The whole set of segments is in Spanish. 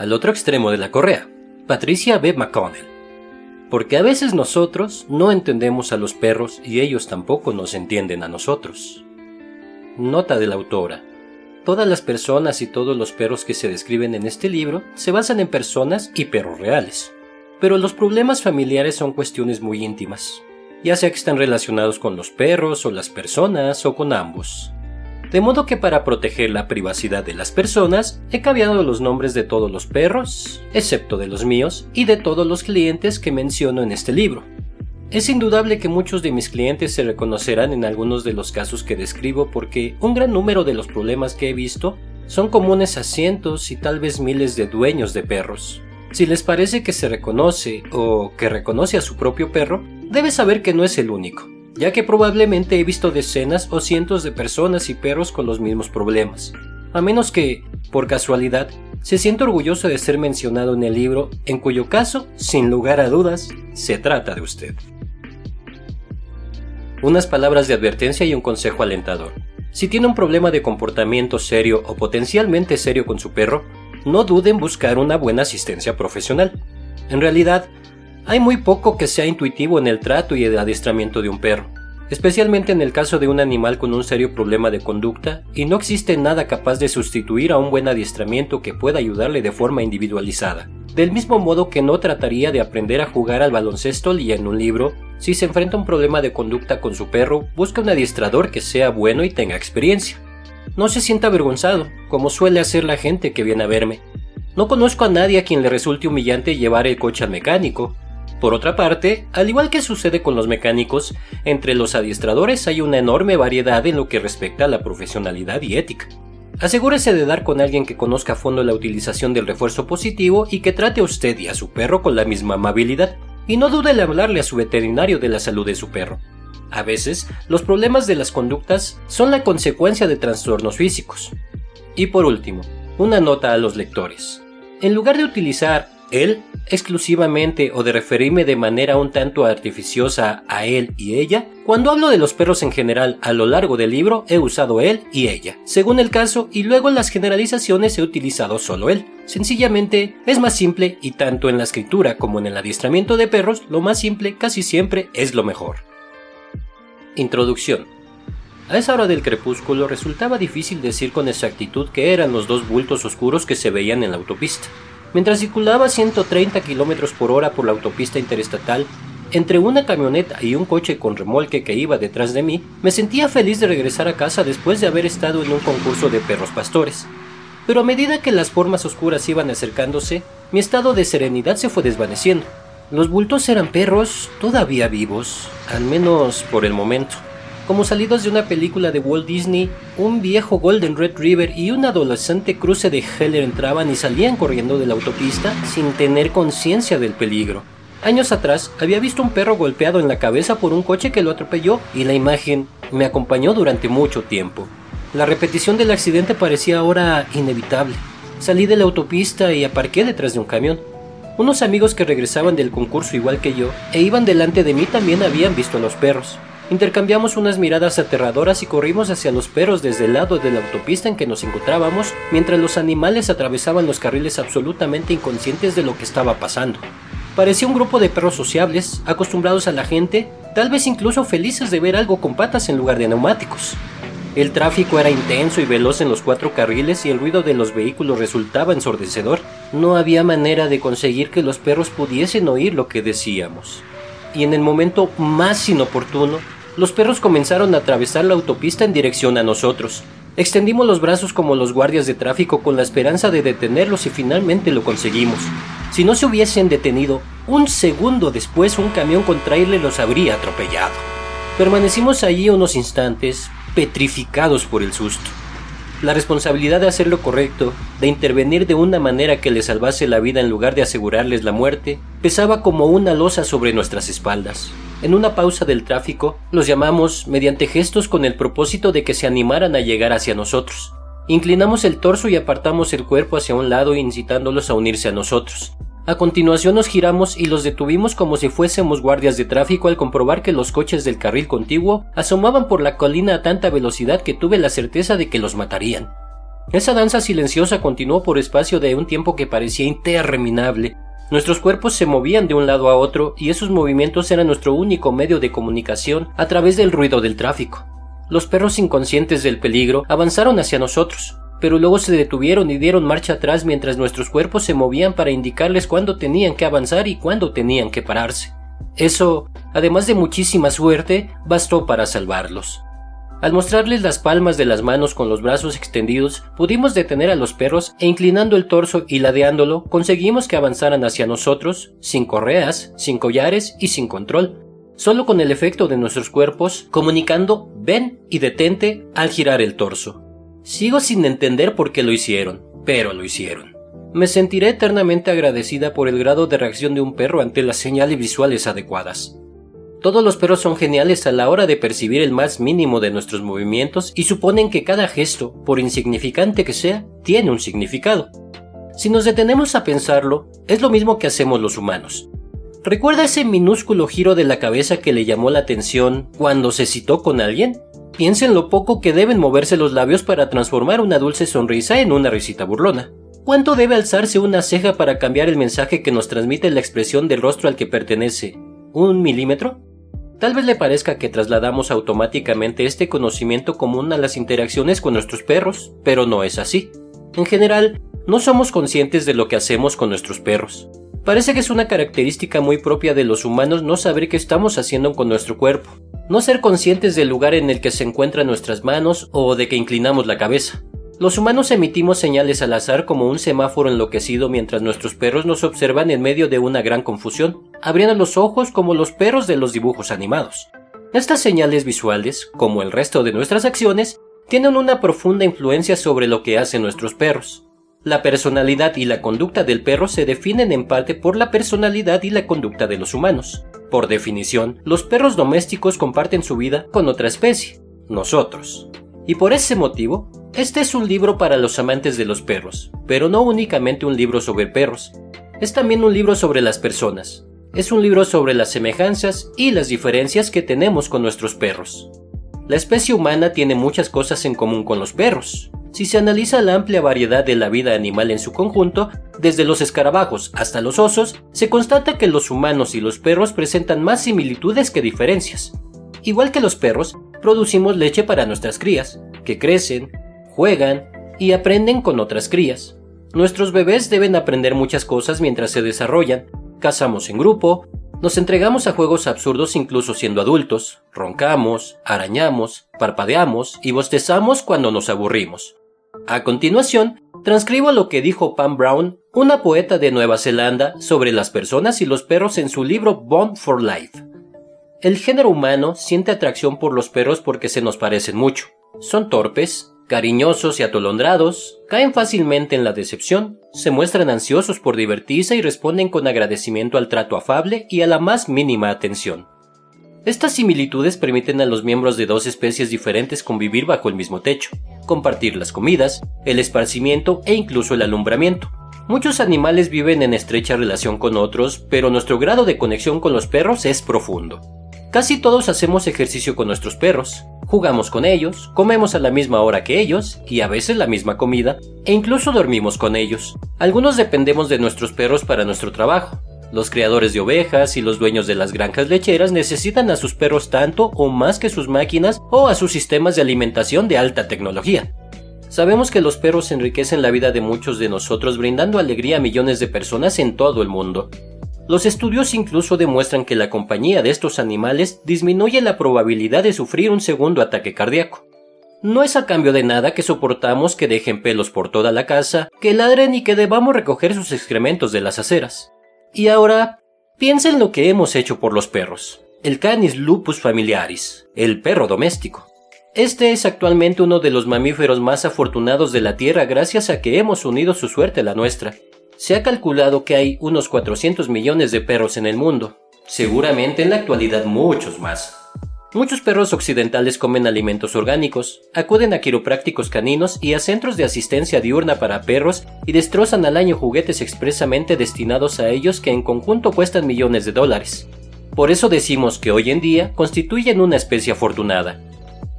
al otro extremo de la correa, Patricia B. McConnell. Porque a veces nosotros no entendemos a los perros y ellos tampoco nos entienden a nosotros. Nota de la autora. Todas las personas y todos los perros que se describen en este libro se basan en personas y perros reales. Pero los problemas familiares son cuestiones muy íntimas, ya sea que están relacionados con los perros o las personas o con ambos. De modo que para proteger la privacidad de las personas, he cambiado los nombres de todos los perros, excepto de los míos, y de todos los clientes que menciono en este libro. Es indudable que muchos de mis clientes se reconocerán en algunos de los casos que describo porque un gran número de los problemas que he visto son comunes a cientos y tal vez miles de dueños de perros. Si les parece que se reconoce o que reconoce a su propio perro, debe saber que no es el único ya que probablemente he visto decenas o cientos de personas y perros con los mismos problemas, a menos que, por casualidad, se sienta orgulloso de ser mencionado en el libro, en cuyo caso, sin lugar a dudas, se trata de usted. Unas palabras de advertencia y un consejo alentador. Si tiene un problema de comportamiento serio o potencialmente serio con su perro, no dude en buscar una buena asistencia profesional. En realidad, hay muy poco que sea intuitivo en el trato y el adiestramiento de un perro, especialmente en el caso de un animal con un serio problema de conducta, y no existe nada capaz de sustituir a un buen adiestramiento que pueda ayudarle de forma individualizada. Del mismo modo que no trataría de aprender a jugar al baloncesto en un libro, si se enfrenta a un problema de conducta con su perro, busca un adiestrador que sea bueno y tenga experiencia. No se sienta avergonzado, como suele hacer la gente que viene a verme. No conozco a nadie a quien le resulte humillante llevar el coche al mecánico, por otra parte, al igual que sucede con los mecánicos, entre los adiestradores hay una enorme variedad en lo que respecta a la profesionalidad y ética. Asegúrese de dar con alguien que conozca a fondo la utilización del refuerzo positivo y que trate a usted y a su perro con la misma amabilidad, y no dude en hablarle a su veterinario de la salud de su perro. A veces, los problemas de las conductas son la consecuencia de trastornos físicos. Y por último, una nota a los lectores. En lugar de utilizar él exclusivamente o de referirme de manera un tanto artificiosa a él y ella, cuando hablo de los perros en general a lo largo del libro he usado él y ella, según el caso, y luego en las generalizaciones he utilizado solo él. Sencillamente es más simple y tanto en la escritura como en el adiestramiento de perros, lo más simple casi siempre es lo mejor. Introducción. A esa hora del crepúsculo resultaba difícil decir con exactitud qué eran los dos bultos oscuros que se veían en la autopista. Mientras circulaba a 130 km por hora por la autopista interestatal, entre una camioneta y un coche con remolque que iba detrás de mí, me sentía feliz de regresar a casa después de haber estado en un concurso de perros pastores. Pero a medida que las formas oscuras iban acercándose, mi estado de serenidad se fue desvaneciendo. Los bultos eran perros todavía vivos, al menos por el momento como salidos de una película de Walt Disney, un viejo Golden Red River y un adolescente cruce de Heller entraban y salían corriendo de la autopista sin tener conciencia del peligro. Años atrás había visto un perro golpeado en la cabeza por un coche que lo atropelló y la imagen me acompañó durante mucho tiempo. La repetición del accidente parecía ahora inevitable. Salí de la autopista y aparqué detrás de un camión. Unos amigos que regresaban del concurso igual que yo e iban delante de mí también habían visto a los perros. Intercambiamos unas miradas aterradoras y corrimos hacia los perros desde el lado de la autopista en que nos encontrábamos, mientras los animales atravesaban los carriles absolutamente inconscientes de lo que estaba pasando. Parecía un grupo de perros sociables, acostumbrados a la gente, tal vez incluso felices de ver algo con patas en lugar de neumáticos. El tráfico era intenso y veloz en los cuatro carriles y el ruido de los vehículos resultaba ensordecedor. No había manera de conseguir que los perros pudiesen oír lo que decíamos. Y en el momento más inoportuno, los perros comenzaron a atravesar la autopista en dirección a nosotros. Extendimos los brazos como los guardias de tráfico con la esperanza de detenerlos y finalmente lo conseguimos. Si no se hubiesen detenido, un segundo después un camión con trailer los habría atropellado. Permanecimos allí unos instantes, petrificados por el susto. La responsabilidad de hacer lo correcto, de intervenir de una manera que les salvase la vida en lugar de asegurarles la muerte, pesaba como una losa sobre nuestras espaldas. En una pausa del tráfico, los llamamos mediante gestos con el propósito de que se animaran a llegar hacia nosotros. Inclinamos el torso y apartamos el cuerpo hacia un lado incitándolos a unirse a nosotros. A continuación nos giramos y los detuvimos como si fuésemos guardias de tráfico al comprobar que los coches del carril contiguo asomaban por la colina a tanta velocidad que tuve la certeza de que los matarían. Esa danza silenciosa continuó por espacio de un tiempo que parecía interminable. Nuestros cuerpos se movían de un lado a otro y esos movimientos eran nuestro único medio de comunicación a través del ruido del tráfico. Los perros inconscientes del peligro avanzaron hacia nosotros, pero luego se detuvieron y dieron marcha atrás mientras nuestros cuerpos se movían para indicarles cuándo tenían que avanzar y cuándo tenían que pararse. Eso, además de muchísima suerte, bastó para salvarlos. Al mostrarles las palmas de las manos con los brazos extendidos, pudimos detener a los perros e inclinando el torso y ladeándolo, conseguimos que avanzaran hacia nosotros, sin correas, sin collares y sin control, solo con el efecto de nuestros cuerpos comunicando ven y detente al girar el torso. Sigo sin entender por qué lo hicieron, pero lo hicieron. Me sentiré eternamente agradecida por el grado de reacción de un perro ante las señales visuales adecuadas. Todos los perros son geniales a la hora de percibir el más mínimo de nuestros movimientos y suponen que cada gesto, por insignificante que sea, tiene un significado. Si nos detenemos a pensarlo, es lo mismo que hacemos los humanos. ¿Recuerda ese minúsculo giro de la cabeza que le llamó la atención cuando se citó con alguien? Piensen lo poco que deben moverse los labios para transformar una dulce sonrisa en una risita burlona. ¿Cuánto debe alzarse una ceja para cambiar el mensaje que nos transmite la expresión del rostro al que pertenece? ¿Un milímetro? Tal vez le parezca que trasladamos automáticamente este conocimiento común a las interacciones con nuestros perros, pero no es así. En general, no somos conscientes de lo que hacemos con nuestros perros. Parece que es una característica muy propia de los humanos no saber qué estamos haciendo con nuestro cuerpo, no ser conscientes del lugar en el que se encuentran nuestras manos o de que inclinamos la cabeza. Los humanos emitimos señales al azar como un semáforo enloquecido mientras nuestros perros nos observan en medio de una gran confusión, abriendo los ojos como los perros de los dibujos animados. Estas señales visuales, como el resto de nuestras acciones, tienen una profunda influencia sobre lo que hacen nuestros perros. La personalidad y la conducta del perro se definen en parte por la personalidad y la conducta de los humanos. Por definición, los perros domésticos comparten su vida con otra especie, nosotros. Y por ese motivo, este es un libro para los amantes de los perros, pero no únicamente un libro sobre perros, es también un libro sobre las personas. Es un libro sobre las semejanzas y las diferencias que tenemos con nuestros perros. La especie humana tiene muchas cosas en común con los perros. Si se analiza la amplia variedad de la vida animal en su conjunto, desde los escarabajos hasta los osos, se constata que los humanos y los perros presentan más similitudes que diferencias. Igual que los perros, producimos leche para nuestras crías, que crecen, juegan y aprenden con otras crías. Nuestros bebés deben aprender muchas cosas mientras se desarrollan. Cazamos en grupo, nos entregamos a juegos absurdos incluso siendo adultos, roncamos, arañamos, parpadeamos y bostezamos cuando nos aburrimos. A continuación, transcribo lo que dijo Pam Brown, una poeta de Nueva Zelanda, sobre las personas y los perros en su libro Bond for Life. El género humano siente atracción por los perros porque se nos parecen mucho. Son torpes, Cariñosos y atolondrados, caen fácilmente en la decepción, se muestran ansiosos por divertirse y responden con agradecimiento al trato afable y a la más mínima atención. Estas similitudes permiten a los miembros de dos especies diferentes convivir bajo el mismo techo, compartir las comidas, el esparcimiento e incluso el alumbramiento. Muchos animales viven en estrecha relación con otros, pero nuestro grado de conexión con los perros es profundo. Casi todos hacemos ejercicio con nuestros perros, jugamos con ellos, comemos a la misma hora que ellos y a veces la misma comida, e incluso dormimos con ellos. Algunos dependemos de nuestros perros para nuestro trabajo. Los criadores de ovejas y los dueños de las granjas lecheras necesitan a sus perros tanto o más que sus máquinas o a sus sistemas de alimentación de alta tecnología. Sabemos que los perros enriquecen la vida de muchos de nosotros brindando alegría a millones de personas en todo el mundo. Los estudios incluso demuestran que la compañía de estos animales disminuye la probabilidad de sufrir un segundo ataque cardíaco. No es a cambio de nada que soportamos que dejen pelos por toda la casa, que ladren y que debamos recoger sus excrementos de las aceras. Y ahora, piensen lo que hemos hecho por los perros. El Canis lupus familiaris, el perro doméstico. Este es actualmente uno de los mamíferos más afortunados de la Tierra gracias a que hemos unido su suerte a la nuestra. Se ha calculado que hay unos 400 millones de perros en el mundo, seguramente en la actualidad muchos más. Muchos perros occidentales comen alimentos orgánicos, acuden a quiroprácticos caninos y a centros de asistencia diurna para perros y destrozan al año juguetes expresamente destinados a ellos que en conjunto cuestan millones de dólares. Por eso decimos que hoy en día constituyen una especie afortunada.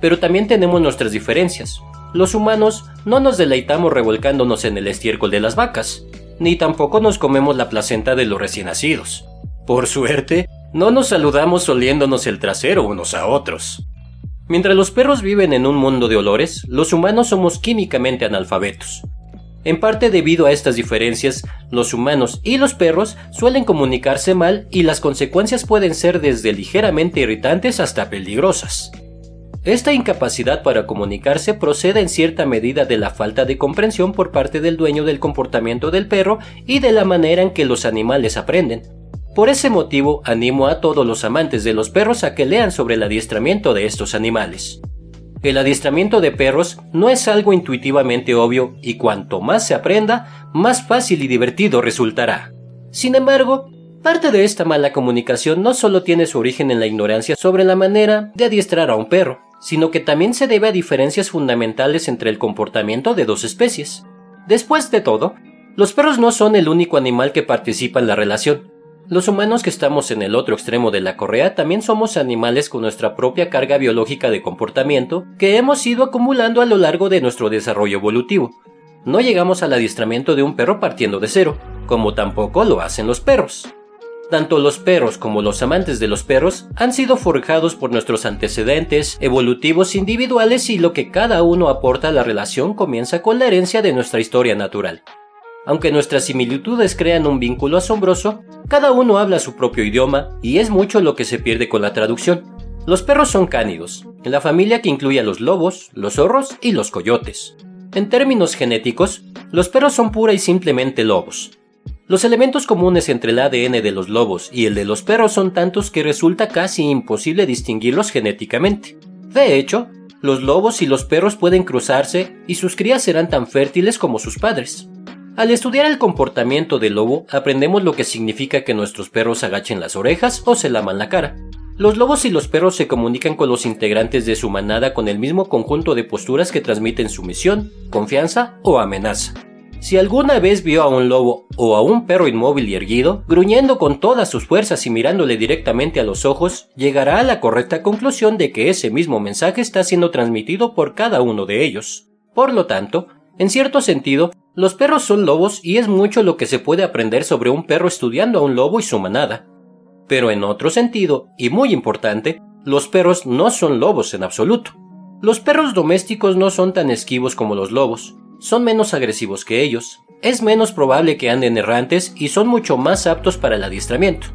Pero también tenemos nuestras diferencias. Los humanos no nos deleitamos revolcándonos en el estiércol de las vacas, ni tampoco nos comemos la placenta de los recién nacidos. Por suerte, no nos saludamos oliéndonos el trasero unos a otros. Mientras los perros viven en un mundo de olores, los humanos somos químicamente analfabetos. En parte debido a estas diferencias, los humanos y los perros suelen comunicarse mal y las consecuencias pueden ser desde ligeramente irritantes hasta peligrosas. Esta incapacidad para comunicarse procede en cierta medida de la falta de comprensión por parte del dueño del comportamiento del perro y de la manera en que los animales aprenden. Por ese motivo animo a todos los amantes de los perros a que lean sobre el adiestramiento de estos animales. El adiestramiento de perros no es algo intuitivamente obvio y cuanto más se aprenda, más fácil y divertido resultará. Sin embargo, parte de esta mala comunicación no solo tiene su origen en la ignorancia sobre la manera de adiestrar a un perro, sino que también se debe a diferencias fundamentales entre el comportamiento de dos especies. Después de todo, los perros no son el único animal que participa en la relación. Los humanos que estamos en el otro extremo de la correa también somos animales con nuestra propia carga biológica de comportamiento que hemos ido acumulando a lo largo de nuestro desarrollo evolutivo. No llegamos al adiestramiento de un perro partiendo de cero, como tampoco lo hacen los perros. Tanto los perros como los amantes de los perros han sido forjados por nuestros antecedentes evolutivos individuales y lo que cada uno aporta a la relación comienza con la herencia de nuestra historia natural. Aunque nuestras similitudes crean un vínculo asombroso, cada uno habla su propio idioma y es mucho lo que se pierde con la traducción. Los perros son cánidos, en la familia que incluye a los lobos, los zorros y los coyotes. En términos genéticos, los perros son pura y simplemente lobos, los elementos comunes entre el ADN de los lobos y el de los perros son tantos que resulta casi imposible distinguirlos genéticamente. De hecho, los lobos y los perros pueden cruzarse y sus crías serán tan fértiles como sus padres. Al estudiar el comportamiento del lobo, aprendemos lo que significa que nuestros perros agachen las orejas o se laman la cara. Los lobos y los perros se comunican con los integrantes de su manada con el mismo conjunto de posturas que transmiten sumisión, confianza o amenaza. Si alguna vez vio a un lobo o a un perro inmóvil y erguido, gruñendo con todas sus fuerzas y mirándole directamente a los ojos, llegará a la correcta conclusión de que ese mismo mensaje está siendo transmitido por cada uno de ellos. Por lo tanto, en cierto sentido, los perros son lobos y es mucho lo que se puede aprender sobre un perro estudiando a un lobo y su manada. Pero en otro sentido, y muy importante, los perros no son lobos en absoluto. Los perros domésticos no son tan esquivos como los lobos, son menos agresivos que ellos, es menos probable que anden errantes y son mucho más aptos para el adiestramiento.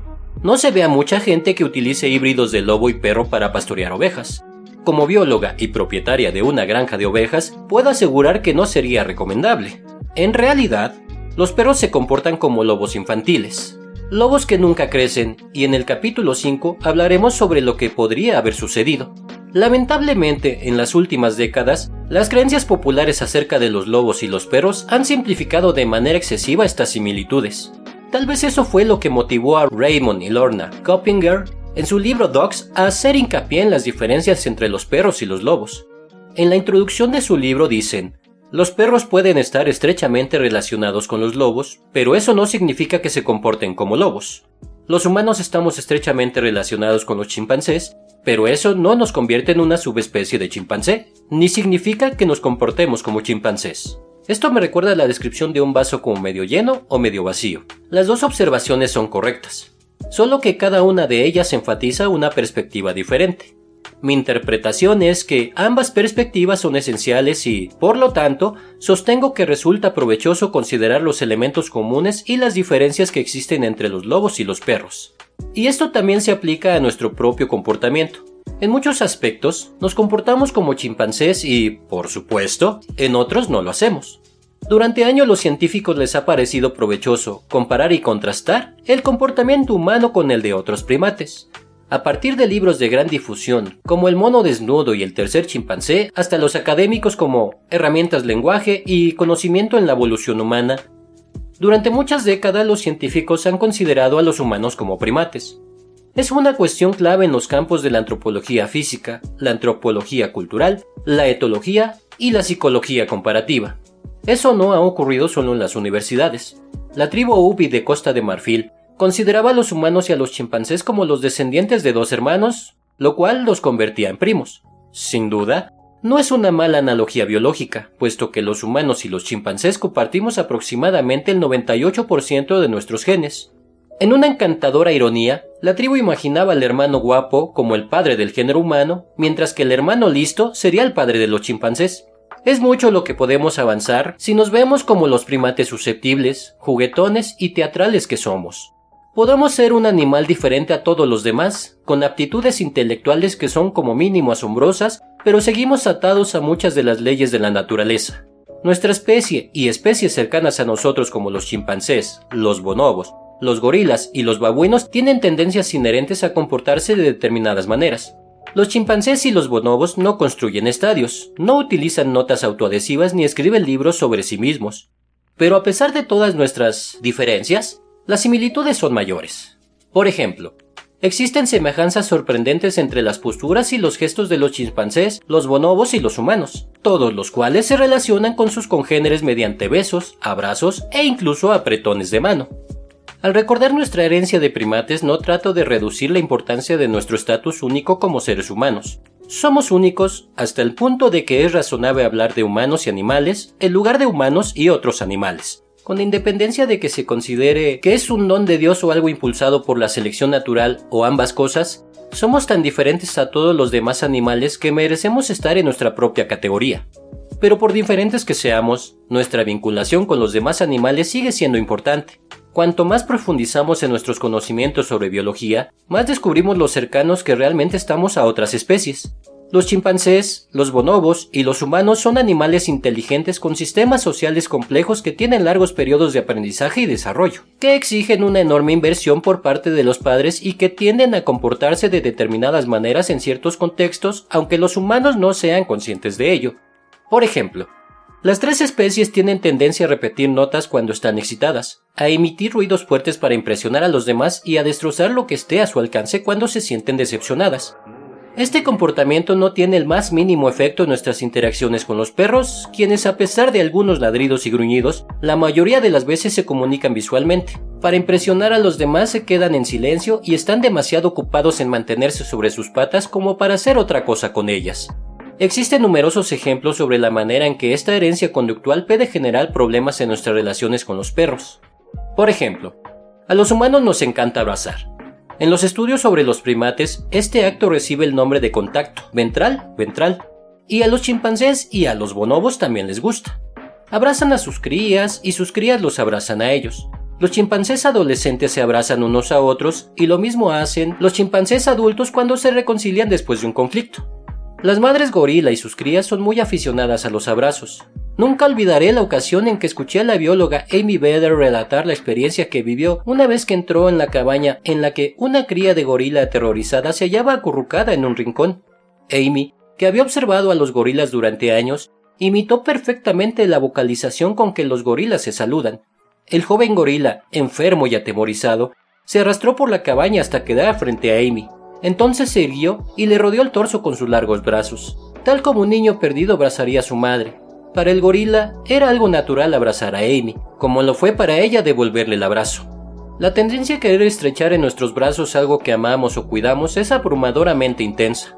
No se ve a mucha gente que utilice híbridos de lobo y perro para pastorear ovejas. Como bióloga y propietaria de una granja de ovejas, puedo asegurar que no sería recomendable. En realidad, los perros se comportan como lobos infantiles, lobos que nunca crecen, y en el capítulo 5 hablaremos sobre lo que podría haber sucedido. Lamentablemente, en las últimas décadas, las creencias populares acerca de los lobos y los perros han simplificado de manera excesiva estas similitudes. Tal vez eso fue lo que motivó a Raymond y Lorna Coppinger en su libro Dogs a hacer hincapié en las diferencias entre los perros y los lobos. En la introducción de su libro dicen, los perros pueden estar estrechamente relacionados con los lobos, pero eso no significa que se comporten como lobos. Los humanos estamos estrechamente relacionados con los chimpancés, pero eso no nos convierte en una subespecie de chimpancé, ni significa que nos comportemos como chimpancés. Esto me recuerda a la descripción de un vaso como medio lleno o medio vacío. Las dos observaciones son correctas, solo que cada una de ellas enfatiza una perspectiva diferente. Mi interpretación es que ambas perspectivas son esenciales y, por lo tanto, sostengo que resulta provechoso considerar los elementos comunes y las diferencias que existen entre los lobos y los perros. Y esto también se aplica a nuestro propio comportamiento. En muchos aspectos nos comportamos como chimpancés y, por supuesto, en otros no lo hacemos. Durante años los científicos les ha parecido provechoso comparar y contrastar el comportamiento humano con el de otros primates. A partir de libros de gran difusión, como El mono desnudo y El tercer chimpancé, hasta los académicos como Herramientas lenguaje y Conocimiento en la evolución humana, durante muchas décadas los científicos han considerado a los humanos como primates. Es una cuestión clave en los campos de la antropología física, la antropología cultural, la etología y la psicología comparativa. Eso no ha ocurrido solo en las universidades. La tribu Ubi de Costa de Marfil consideraba a los humanos y a los chimpancés como los descendientes de dos hermanos, lo cual los convertía en primos. Sin duda, No es una mala analogía biológica, puesto que los humanos y los chimpancés compartimos aproximadamente el 98% de nuestros genes. En una encantadora ironía, la tribu imaginaba al hermano guapo como el padre del género humano, mientras que el hermano listo sería el padre de los chimpancés. Es mucho lo que podemos avanzar si nos vemos como los primates susceptibles, juguetones y teatrales que somos. Podemos ser un animal diferente a todos los demás, con aptitudes intelectuales que son como mínimo asombrosas, pero seguimos atados a muchas de las leyes de la naturaleza. Nuestra especie y especies cercanas a nosotros como los chimpancés, los bonobos, los gorilas y los babuinos tienen tendencias inherentes a comportarse de determinadas maneras. Los chimpancés y los bonobos no construyen estadios, no utilizan notas autoadhesivas ni escriben libros sobre sí mismos. Pero a pesar de todas nuestras diferencias, las similitudes son mayores. Por ejemplo, existen semejanzas sorprendentes entre las posturas y los gestos de los chimpancés, los bonobos y los humanos, todos los cuales se relacionan con sus congéneres mediante besos, abrazos e incluso apretones de mano. Al recordar nuestra herencia de primates no trato de reducir la importancia de nuestro estatus único como seres humanos. Somos únicos hasta el punto de que es razonable hablar de humanos y animales en lugar de humanos y otros animales con independencia de que se considere que es un don de Dios o algo impulsado por la selección natural o ambas cosas, somos tan diferentes a todos los demás animales que merecemos estar en nuestra propia categoría. Pero por diferentes que seamos, nuestra vinculación con los demás animales sigue siendo importante. Cuanto más profundizamos en nuestros conocimientos sobre biología, más descubrimos lo cercanos que realmente estamos a otras especies. Los chimpancés, los bonobos y los humanos son animales inteligentes con sistemas sociales complejos que tienen largos periodos de aprendizaje y desarrollo, que exigen una enorme inversión por parte de los padres y que tienden a comportarse de determinadas maneras en ciertos contextos, aunque los humanos no sean conscientes de ello. Por ejemplo, las tres especies tienen tendencia a repetir notas cuando están excitadas, a emitir ruidos fuertes para impresionar a los demás y a destrozar lo que esté a su alcance cuando se sienten decepcionadas. Este comportamiento no tiene el más mínimo efecto en nuestras interacciones con los perros, quienes a pesar de algunos ladridos y gruñidos, la mayoría de las veces se comunican visualmente. Para impresionar a los demás se quedan en silencio y están demasiado ocupados en mantenerse sobre sus patas como para hacer otra cosa con ellas. Existen numerosos ejemplos sobre la manera en que esta herencia conductual puede generar problemas en nuestras relaciones con los perros. Por ejemplo, a los humanos nos encanta abrazar, en los estudios sobre los primates, este acto recibe el nombre de contacto ventral, ventral, y a los chimpancés y a los bonobos también les gusta. Abrazan a sus crías y sus crías los abrazan a ellos. Los chimpancés adolescentes se abrazan unos a otros y lo mismo hacen los chimpancés adultos cuando se reconcilian después de un conflicto. Las madres gorila y sus crías son muy aficionadas a los abrazos. Nunca olvidaré la ocasión en que escuché a la bióloga Amy Vedder relatar la experiencia que vivió una vez que entró en la cabaña en la que una cría de gorila aterrorizada se hallaba acurrucada en un rincón. Amy, que había observado a los gorilas durante años, imitó perfectamente la vocalización con que los gorilas se saludan. El joven gorila, enfermo y atemorizado, se arrastró por la cabaña hasta quedar frente a Amy. Entonces se irguió y le rodeó el torso con sus largos brazos, tal como un niño perdido abrazaría a su madre. Para el gorila era algo natural abrazar a Amy, como lo fue para ella devolverle el abrazo. La tendencia a querer estrechar en nuestros brazos algo que amamos o cuidamos es abrumadoramente intensa.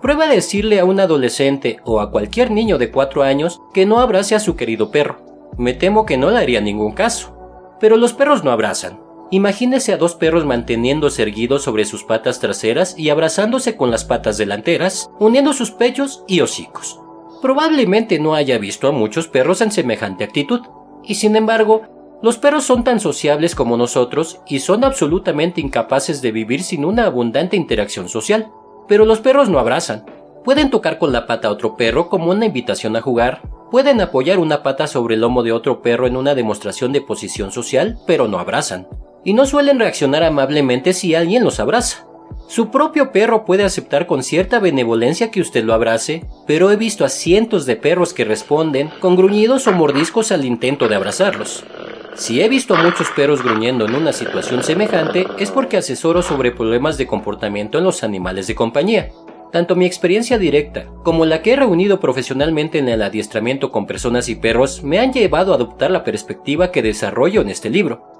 Prueba decirle a un adolescente o a cualquier niño de 4 años que no abrace a su querido perro. Me temo que no le haría ningún caso. Pero los perros no abrazan. Imagínese a dos perros manteniéndose erguidos sobre sus patas traseras y abrazándose con las patas delanteras, uniendo sus pechos y hocicos probablemente no haya visto a muchos perros en semejante actitud, y sin embargo, los perros son tan sociables como nosotros y son absolutamente incapaces de vivir sin una abundante interacción social. Pero los perros no abrazan. Pueden tocar con la pata a otro perro como una invitación a jugar, pueden apoyar una pata sobre el lomo de otro perro en una demostración de posición social, pero no abrazan. Y no suelen reaccionar amablemente si alguien los abraza. Su propio perro puede aceptar con cierta benevolencia que usted lo abrace, pero he visto a cientos de perros que responden con gruñidos o mordiscos al intento de abrazarlos. Si he visto a muchos perros gruñendo en una situación semejante es porque asesoro sobre problemas de comportamiento en los animales de compañía. Tanto mi experiencia directa como la que he reunido profesionalmente en el adiestramiento con personas y perros me han llevado a adoptar la perspectiva que desarrollo en este libro.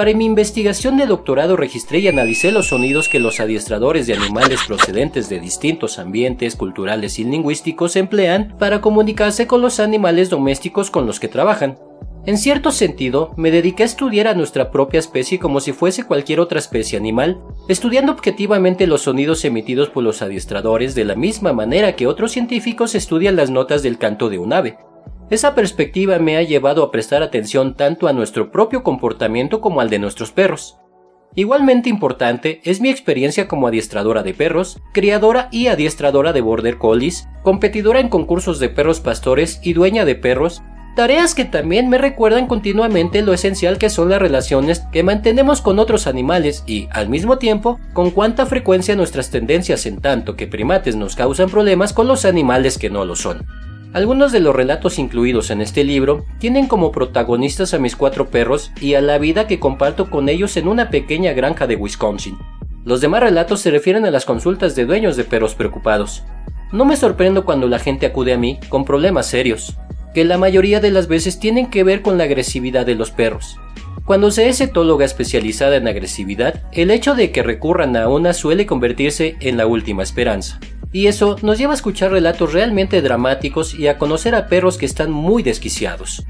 Para mi investigación de doctorado registré y analicé los sonidos que los adiestradores de animales procedentes de distintos ambientes culturales y lingüísticos emplean para comunicarse con los animales domésticos con los que trabajan. En cierto sentido, me dediqué a estudiar a nuestra propia especie como si fuese cualquier otra especie animal, estudiando objetivamente los sonidos emitidos por los adiestradores de la misma manera que otros científicos estudian las notas del canto de un ave. Esa perspectiva me ha llevado a prestar atención tanto a nuestro propio comportamiento como al de nuestros perros. Igualmente importante es mi experiencia como adiestradora de perros, criadora y adiestradora de border collies, competidora en concursos de perros pastores y dueña de perros, tareas que también me recuerdan continuamente lo esencial que son las relaciones que mantenemos con otros animales y, al mismo tiempo, con cuánta frecuencia nuestras tendencias en tanto que primates nos causan problemas con los animales que no lo son. Algunos de los relatos incluidos en este libro tienen como protagonistas a mis cuatro perros y a la vida que comparto con ellos en una pequeña granja de Wisconsin. Los demás relatos se refieren a las consultas de dueños de perros preocupados. No me sorprendo cuando la gente acude a mí con problemas serios, que la mayoría de las veces tienen que ver con la agresividad de los perros. Cuando se es etóloga especializada en agresividad, el hecho de que recurran a una suele convertirse en la última esperanza y eso nos lleva a escuchar relatos realmente dramáticos y a conocer a perros que están muy desquiciados.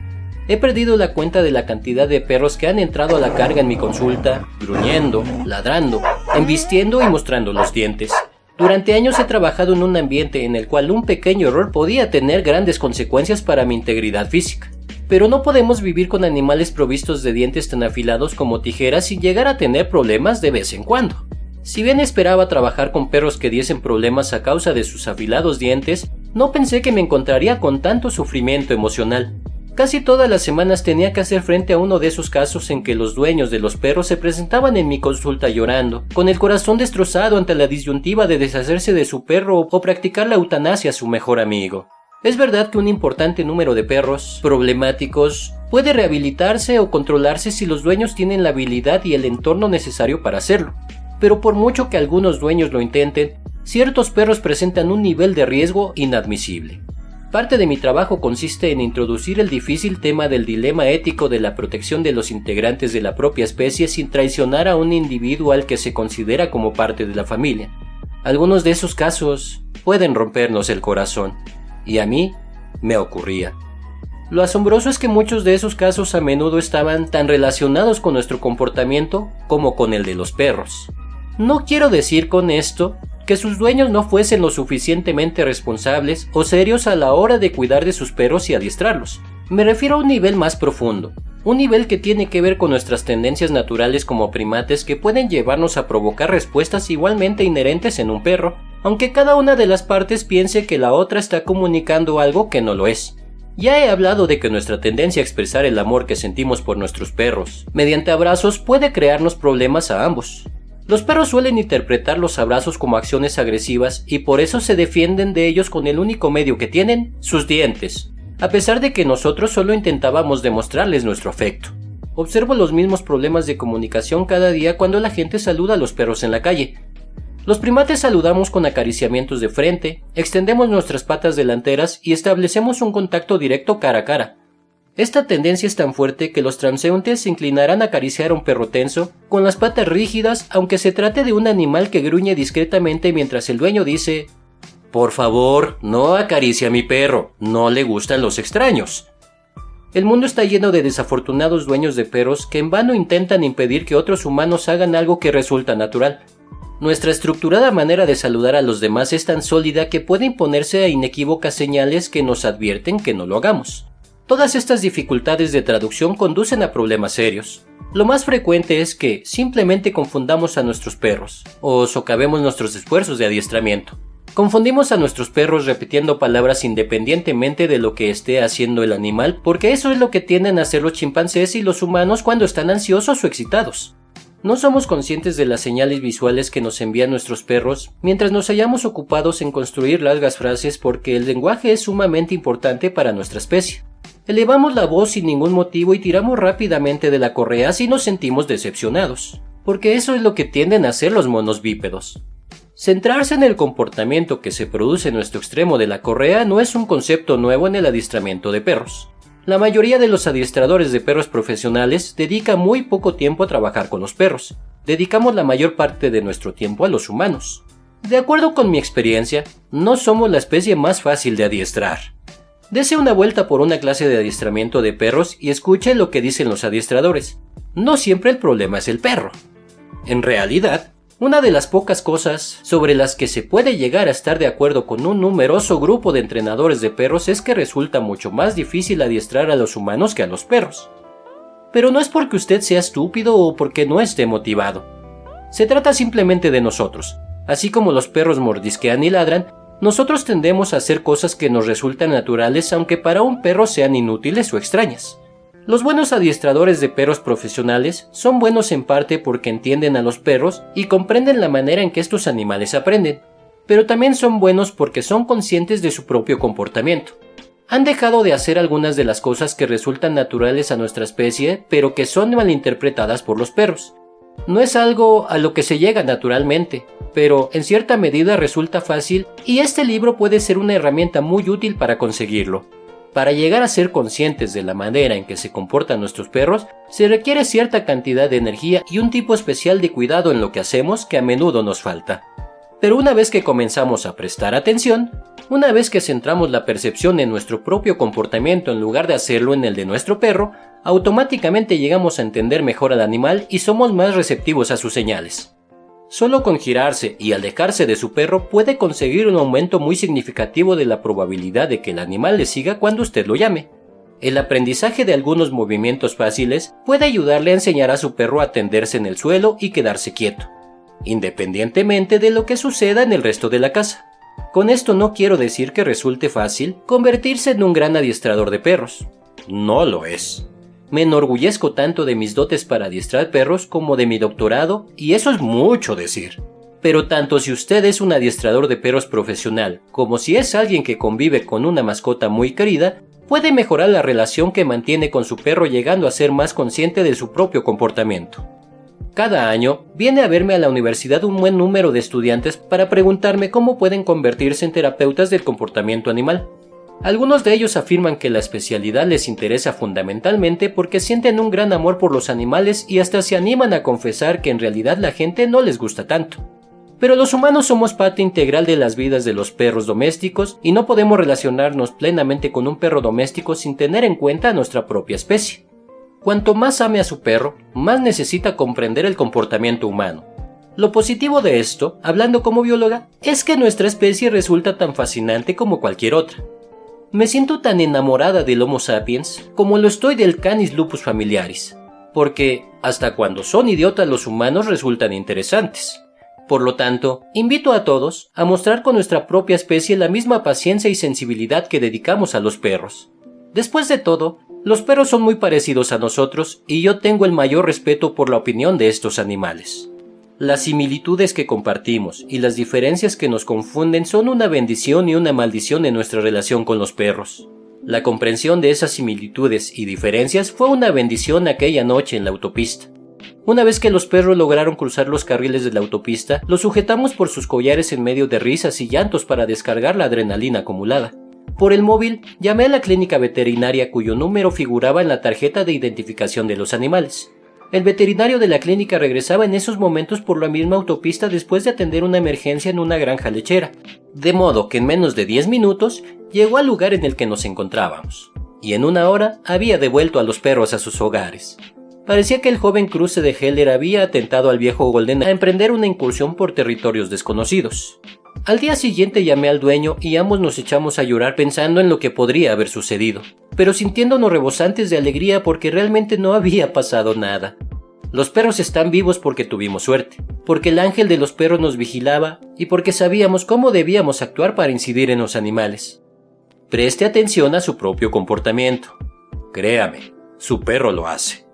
He perdido la cuenta de la cantidad de perros que han entrado a la carga en mi consulta, gruñendo, ladrando, embistiendo y mostrando los dientes. Durante años he trabajado en un ambiente en el cual un pequeño error podía tener grandes consecuencias para mi integridad física. Pero no podemos vivir con animales provistos de dientes tan afilados como tijeras sin llegar a tener problemas de vez en cuando. Si bien esperaba trabajar con perros que diesen problemas a causa de sus afilados dientes, no pensé que me encontraría con tanto sufrimiento emocional. Casi todas las semanas tenía que hacer frente a uno de esos casos en que los dueños de los perros se presentaban en mi consulta llorando, con el corazón destrozado ante la disyuntiva de deshacerse de su perro o practicar la eutanasia a su mejor amigo. Es verdad que un importante número de perros problemáticos puede rehabilitarse o controlarse si los dueños tienen la habilidad y el entorno necesario para hacerlo pero por mucho que algunos dueños lo intenten, ciertos perros presentan un nivel de riesgo inadmisible. Parte de mi trabajo consiste en introducir el difícil tema del dilema ético de la protección de los integrantes de la propia especie sin traicionar a un individuo al que se considera como parte de la familia. Algunos de esos casos pueden rompernos el corazón, y a mí me ocurría. Lo asombroso es que muchos de esos casos a menudo estaban tan relacionados con nuestro comportamiento como con el de los perros. No quiero decir con esto que sus dueños no fuesen lo suficientemente responsables o serios a la hora de cuidar de sus perros y adiestrarlos. Me refiero a un nivel más profundo, un nivel que tiene que ver con nuestras tendencias naturales como primates que pueden llevarnos a provocar respuestas igualmente inherentes en un perro, aunque cada una de las partes piense que la otra está comunicando algo que no lo es. Ya he hablado de que nuestra tendencia a expresar el amor que sentimos por nuestros perros mediante abrazos puede crearnos problemas a ambos. Los perros suelen interpretar los abrazos como acciones agresivas y por eso se defienden de ellos con el único medio que tienen, sus dientes, a pesar de que nosotros solo intentábamos demostrarles nuestro afecto. Observo los mismos problemas de comunicación cada día cuando la gente saluda a los perros en la calle. Los primates saludamos con acariciamientos de frente, extendemos nuestras patas delanteras y establecemos un contacto directo cara a cara. Esta tendencia es tan fuerte que los transeúntes se inclinarán a acariciar a un perro tenso, con las patas rígidas, aunque se trate de un animal que gruñe discretamente mientras el dueño dice Por favor, no acaricie a mi perro, no le gustan los extraños. El mundo está lleno de desafortunados dueños de perros que en vano intentan impedir que otros humanos hagan algo que resulta natural. Nuestra estructurada manera de saludar a los demás es tan sólida que puede imponerse a inequívocas señales que nos advierten que no lo hagamos. Todas estas dificultades de traducción conducen a problemas serios. Lo más frecuente es que simplemente confundamos a nuestros perros, o socavemos nuestros esfuerzos de adiestramiento. Confundimos a nuestros perros repitiendo palabras independientemente de lo que esté haciendo el animal, porque eso es lo que tienden a hacer los chimpancés y los humanos cuando están ansiosos o excitados. No somos conscientes de las señales visuales que nos envían nuestros perros mientras nos hayamos ocupados en construir largas frases porque el lenguaje es sumamente importante para nuestra especie. Elevamos la voz sin ningún motivo y tiramos rápidamente de la correa si nos sentimos decepcionados, porque eso es lo que tienden a hacer los monos bípedos. Centrarse en el comportamiento que se produce en nuestro extremo de la correa no es un concepto nuevo en el adiestramiento de perros. La mayoría de los adiestradores de perros profesionales dedica muy poco tiempo a trabajar con los perros. Dedicamos la mayor parte de nuestro tiempo a los humanos. De acuerdo con mi experiencia, no somos la especie más fácil de adiestrar. Dese una vuelta por una clase de adiestramiento de perros y escuche lo que dicen los adiestradores. No siempre el problema es el perro. En realidad, una de las pocas cosas sobre las que se puede llegar a estar de acuerdo con un numeroso grupo de entrenadores de perros es que resulta mucho más difícil adiestrar a los humanos que a los perros. Pero no es porque usted sea estúpido o porque no esté motivado. Se trata simplemente de nosotros. Así como los perros mordisquean y ladran, nosotros tendemos a hacer cosas que nos resultan naturales aunque para un perro sean inútiles o extrañas. Los buenos adiestradores de perros profesionales son buenos en parte porque entienden a los perros y comprenden la manera en que estos animales aprenden, pero también son buenos porque son conscientes de su propio comportamiento. Han dejado de hacer algunas de las cosas que resultan naturales a nuestra especie, pero que son malinterpretadas por los perros. No es algo a lo que se llega naturalmente, pero en cierta medida resulta fácil y este libro puede ser una herramienta muy útil para conseguirlo. Para llegar a ser conscientes de la manera en que se comportan nuestros perros, se requiere cierta cantidad de energía y un tipo especial de cuidado en lo que hacemos que a menudo nos falta. Pero una vez que comenzamos a prestar atención, una vez que centramos la percepción en nuestro propio comportamiento en lugar de hacerlo en el de nuestro perro, automáticamente llegamos a entender mejor al animal y somos más receptivos a sus señales. Solo con girarse y alejarse de su perro puede conseguir un aumento muy significativo de la probabilidad de que el animal le siga cuando usted lo llame. El aprendizaje de algunos movimientos fáciles puede ayudarle a enseñar a su perro a tenderse en el suelo y quedarse quieto, independientemente de lo que suceda en el resto de la casa. Con esto no quiero decir que resulte fácil convertirse en un gran adiestrador de perros. No lo es. Me enorgullezco tanto de mis dotes para adiestrar perros como de mi doctorado, y eso es mucho decir. Pero tanto si usted es un adiestrador de perros profesional, como si es alguien que convive con una mascota muy querida, puede mejorar la relación que mantiene con su perro llegando a ser más consciente de su propio comportamiento. Cada año viene a verme a la universidad un buen número de estudiantes para preguntarme cómo pueden convertirse en terapeutas del comportamiento animal. Algunos de ellos afirman que la especialidad les interesa fundamentalmente porque sienten un gran amor por los animales y hasta se animan a confesar que en realidad la gente no les gusta tanto. Pero los humanos somos parte integral de las vidas de los perros domésticos y no podemos relacionarnos plenamente con un perro doméstico sin tener en cuenta a nuestra propia especie. Cuanto más ame a su perro, más necesita comprender el comportamiento humano. Lo positivo de esto, hablando como bióloga, es que nuestra especie resulta tan fascinante como cualquier otra. Me siento tan enamorada del Homo sapiens como lo estoy del Canis lupus familiaris, porque hasta cuando son idiotas los humanos resultan interesantes. Por lo tanto, invito a todos a mostrar con nuestra propia especie la misma paciencia y sensibilidad que dedicamos a los perros. Después de todo, los perros son muy parecidos a nosotros y yo tengo el mayor respeto por la opinión de estos animales. Las similitudes que compartimos y las diferencias que nos confunden son una bendición y una maldición en nuestra relación con los perros. La comprensión de esas similitudes y diferencias fue una bendición aquella noche en la autopista. Una vez que los perros lograron cruzar los carriles de la autopista, los sujetamos por sus collares en medio de risas y llantos para descargar la adrenalina acumulada. Por el móvil, llamé a la clínica veterinaria cuyo número figuraba en la tarjeta de identificación de los animales. El veterinario de la clínica regresaba en esos momentos por la misma autopista después de atender una emergencia en una granja lechera, de modo que en menos de 10 minutos llegó al lugar en el que nos encontrábamos, y en una hora había devuelto a los perros a sus hogares. Parecía que el joven cruce de Heller había atentado al viejo Golden a emprender una incursión por territorios desconocidos. Al día siguiente llamé al dueño y ambos nos echamos a llorar pensando en lo que podría haber sucedido, pero sintiéndonos rebosantes de alegría porque realmente no había pasado nada. Los perros están vivos porque tuvimos suerte, porque el ángel de los perros nos vigilaba y porque sabíamos cómo debíamos actuar para incidir en los animales. Preste atención a su propio comportamiento. Créame, su perro lo hace.